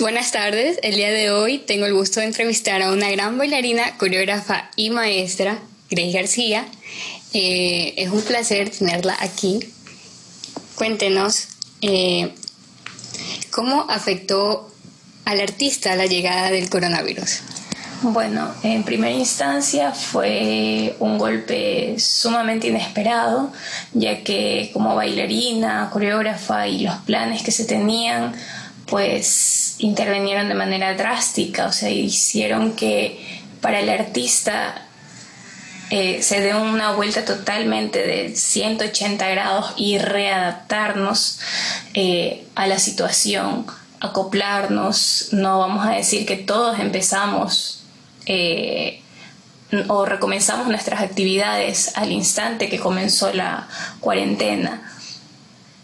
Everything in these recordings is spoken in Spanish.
Buenas tardes, el día de hoy tengo el gusto de entrevistar a una gran bailarina, coreógrafa y maestra, Grace García. Eh, es un placer tenerla aquí. Cuéntenos eh, cómo afectó al artista la llegada del coronavirus. Bueno, en primera instancia fue un golpe sumamente inesperado, ya que como bailarina, coreógrafa y los planes que se tenían, pues intervinieron de manera drástica, o sea, hicieron que para el artista eh, se dé una vuelta totalmente de 180 grados y readaptarnos eh, a la situación, acoplarnos, no vamos a decir que todos empezamos eh, o recomenzamos nuestras actividades al instante que comenzó la cuarentena.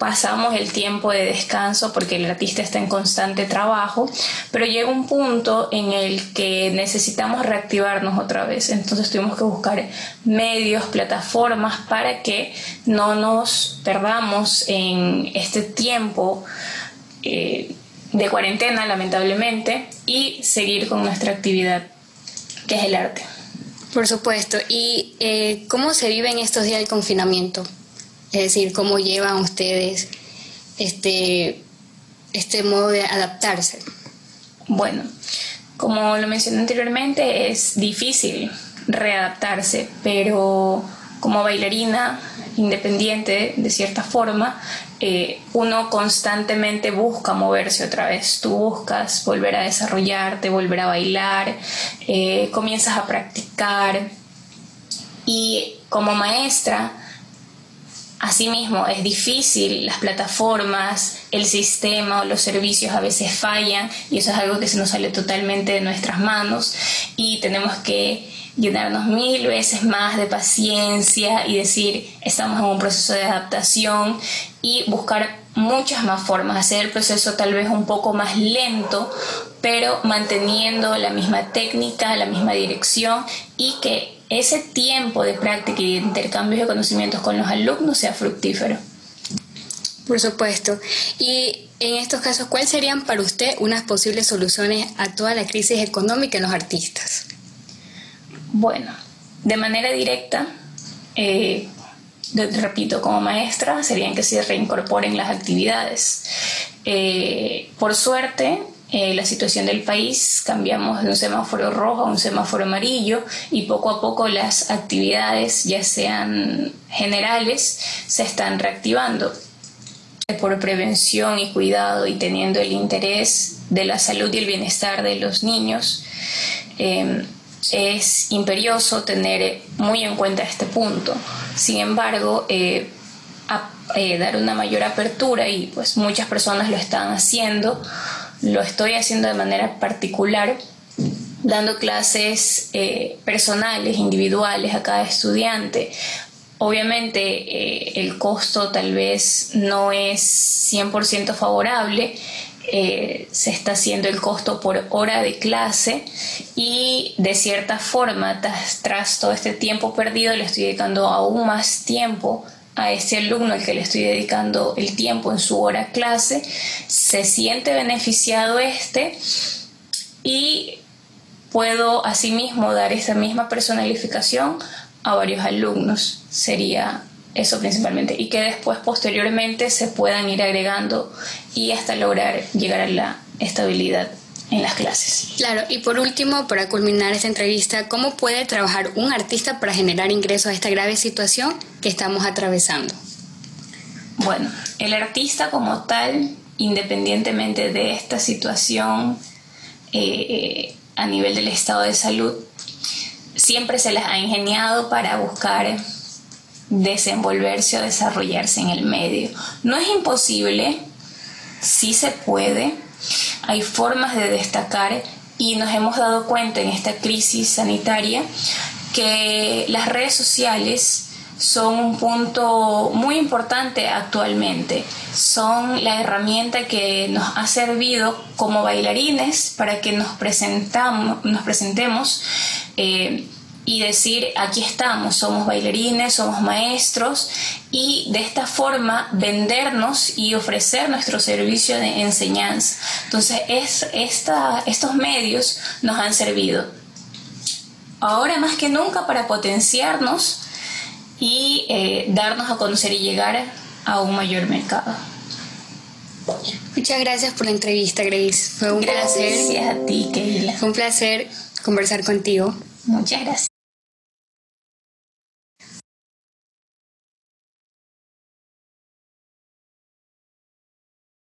Pasamos el tiempo de descanso porque el artista está en constante trabajo, pero llega un punto en el que necesitamos reactivarnos otra vez. Entonces tuvimos que buscar medios, plataformas para que no nos perdamos en este tiempo eh, de cuarentena, lamentablemente, y seguir con nuestra actividad que es el arte. Por supuesto. ¿Y eh, cómo se vive en estos días de confinamiento? Es decir, ¿cómo llevan ustedes este, este modo de adaptarse? Bueno, como lo mencioné anteriormente, es difícil readaptarse, pero como bailarina independiente de cierta forma, eh, uno constantemente busca moverse otra vez. Tú buscas volver a desarrollarte, volver a bailar, eh, comienzas a practicar. Y como maestra, Asimismo, es difícil, las plataformas, el sistema o los servicios a veces fallan y eso es algo que se nos sale totalmente de nuestras manos y tenemos que llenarnos mil veces más de paciencia y decir estamos en un proceso de adaptación y buscar muchas más formas, hacer el proceso tal vez un poco más lento, pero manteniendo la misma técnica, la misma dirección y que ese tiempo de práctica y de intercambios de conocimientos con los alumnos sea fructífero. Por supuesto. Y en estos casos, ¿cuáles serían para usted unas posibles soluciones a toda la crisis económica en los artistas? Bueno, de manera directa, eh, repito, como maestra, serían que se reincorporen las actividades. Eh, por suerte, eh, la situación del país, cambiamos de un semáforo rojo a un semáforo amarillo y poco a poco las actividades, ya sean generales, se están reactivando por prevención y cuidado y teniendo el interés de la salud y el bienestar de los niños es imperioso tener muy en cuenta este punto. Sin embargo, eh, eh, dar una mayor apertura y pues muchas personas lo están haciendo, lo estoy haciendo de manera particular dando clases eh, personales, individuales a cada estudiante. Obviamente el costo tal vez no es 100% favorable, eh, se está haciendo el costo por hora de clase y de cierta forma tras, todo este tiempo perdido le estoy dedicando aún más tiempo a este alumno al que le estoy dedicando el tiempo en su hora clase, se siente beneficiado este y puedo asimismo dar esa misma personalificación a varios alumnos. Sería eso principalmente, y que después posteriormente se puedan ir agregando y hasta lograr llegar a la estabilidad en las clases. Claro, y por último, para culminar esta entrevista, ¿cómo puede trabajar un artista para generar ingresos a esta grave situación que estamos atravesando? Bueno, el artista como tal, independientemente de esta situación eh, a nivel del estado de salud, siempre se les ha ingeniado para buscar desenvolverse o desarrollarse en el medio. No es imposible, sí se puede, hay formas de destacar y nos hemos dado cuenta en esta crisis sanitaria que las redes sociales son un punto muy importante actualmente. Son la herramienta que nos ha servido como bailarines para que nos, presentamos, nos presentemos eh, y decir, aquí estamos, somos bailarines, somos maestros y de esta forma vendernos y ofrecer nuestro servicio de enseñanza. Entonces, es, esta, estos medios nos han servido. Ahora más que nunca para potenciarnos y eh, darnos a conocer y llegar a un mayor mercado. Muchas gracias por la entrevista, Grace. Fue un gracias placer. Gracias a ti, Keila. Fue un placer conversar contigo. Muchas gracias.